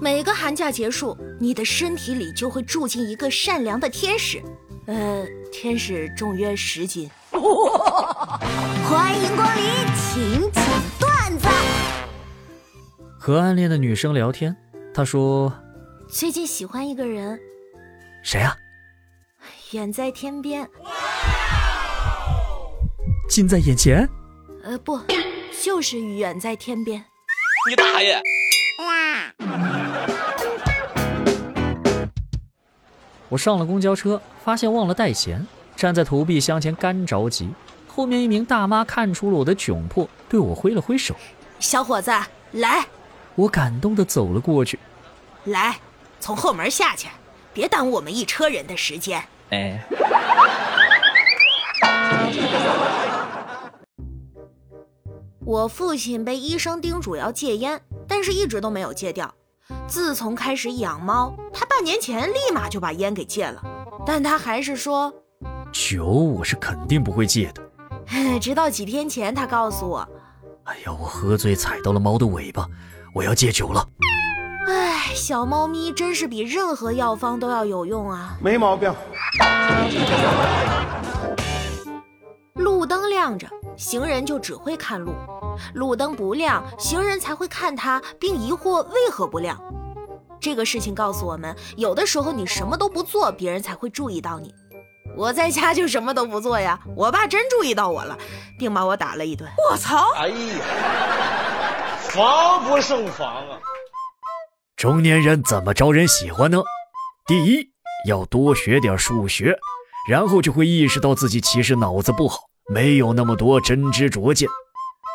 每个寒假结束，你的身体里就会住进一个善良的天使。呃，天使重约十斤。欢迎光临，请讲段子。和暗恋的女生聊天，她说：“最近喜欢一个人，谁啊？远在天边，近在眼前。呃，不，就是远在天边。你大爷！”我上了公交车，发现忘了带钱，站在投币箱前干着急。后面一名大妈看出了我的窘迫，对我挥了挥手：“小伙子，来。”我感动的走了过去。来，从后门下去，别耽误我们一车人的时间。哎。我父亲被医生叮嘱要戒烟，但是一直都没有戒掉。自从开始养猫，他半年前立马就把烟给戒了，但他还是说，酒我是肯定不会戒的。直到几天前，他告诉我，哎呀，我喝醉踩到了猫的尾巴，我要戒酒了。哎，小猫咪真是比任何药方都要有用啊！没毛病。亮着，行人就只会看路；路灯不亮，行人才会看它，并疑惑为何不亮。这个事情告诉我们，有的时候你什么都不做，别人才会注意到你。我在家就什么都不做呀，我爸真注意到我了，并把我打了一顿。我操！哎呀，防不胜防啊！中年人怎么招人喜欢呢？第一，要多学点数学，然后就会意识到自己其实脑子不好，没有那么多真知灼见。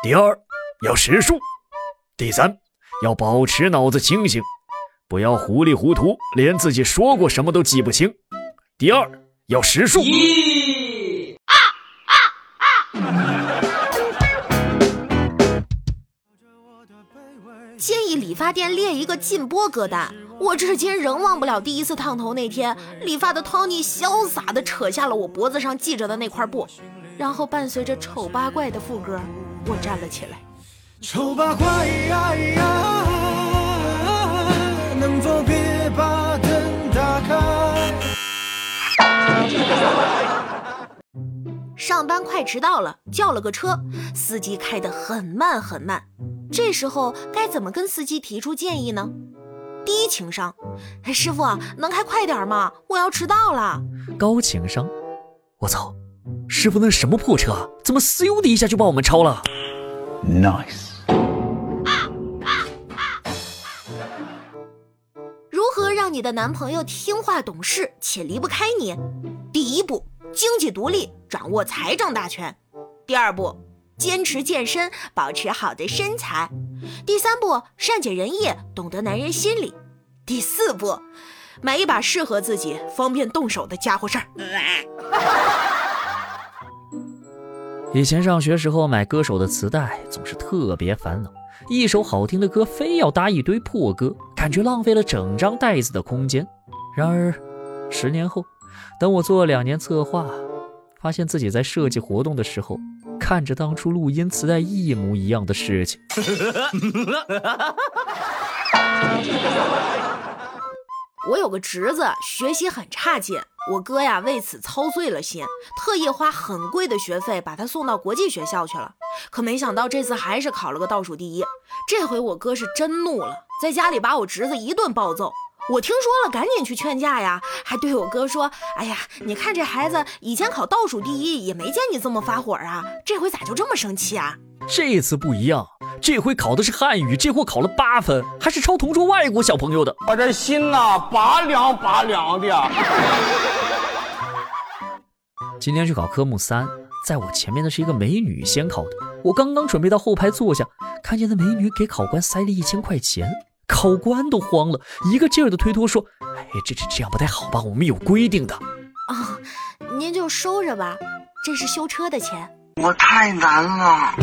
第二，要识数。第三，要保持脑子清醒。不要糊里糊涂，连自己说过什么都记不清。第二，要识数。啊啊啊！建议理发店列一个禁播歌单。我至今仍忘不了第一次烫头那天，理发的 Tony 潇洒地扯下了我脖子上系着的那块布，然后伴随着丑八怪的副歌，我站了起来。丑八怪呀呀。能否别把灯打开？上班快迟到了，叫了个车，司机开得很慢很慢。这时候该怎么跟司机提出建议呢？低情商，师傅能开快点吗？我要迟到了。高情商，我操，师傅那什么破车，怎么嗖的一下就把我们超了？Nice。如何让你的男朋友听话懂事且离不开你，第一步，经济独立，掌握财政大权；第二步，坚持健身，保持好的身材；第三步，善解人意，懂得男人心理；第四步，买一把适合自己、方便动手的家伙事儿。以前上学时候买歌手的磁带，总是特别烦恼。一首好听的歌，非要搭一堆破歌，感觉浪费了整张袋子的空间。然而，十年后，等我做两年策划，发现自己在设计活动的时候，看着当初录音磁带一模一样的事情。我有个侄子，学习很差劲。我哥呀，为此操碎了心，特意花很贵的学费把他送到国际学校去了。可没想到这次还是考了个倒数第一。这回我哥是真怒了，在家里把我侄子一顿暴揍。我听说了，赶紧去劝架呀，还对我哥说：“哎呀，你看这孩子以前考倒数第一也没见你这么发火啊，这回咋就这么生气啊？”这次不一样，这回考的是汉语，这货考了八分，还是超同桌外国小朋友的。我这心呐，拔凉拔凉的。今天去考科目三，在我前面的是一个美女先考的。我刚刚准备到后排坐下，看见那美女给考官塞了一千块钱，考官都慌了，一个劲儿的推脱说：“哎，这这这样不太好吧？我们有规定的。”啊，您就收着吧，这是修车的钱。我太难了。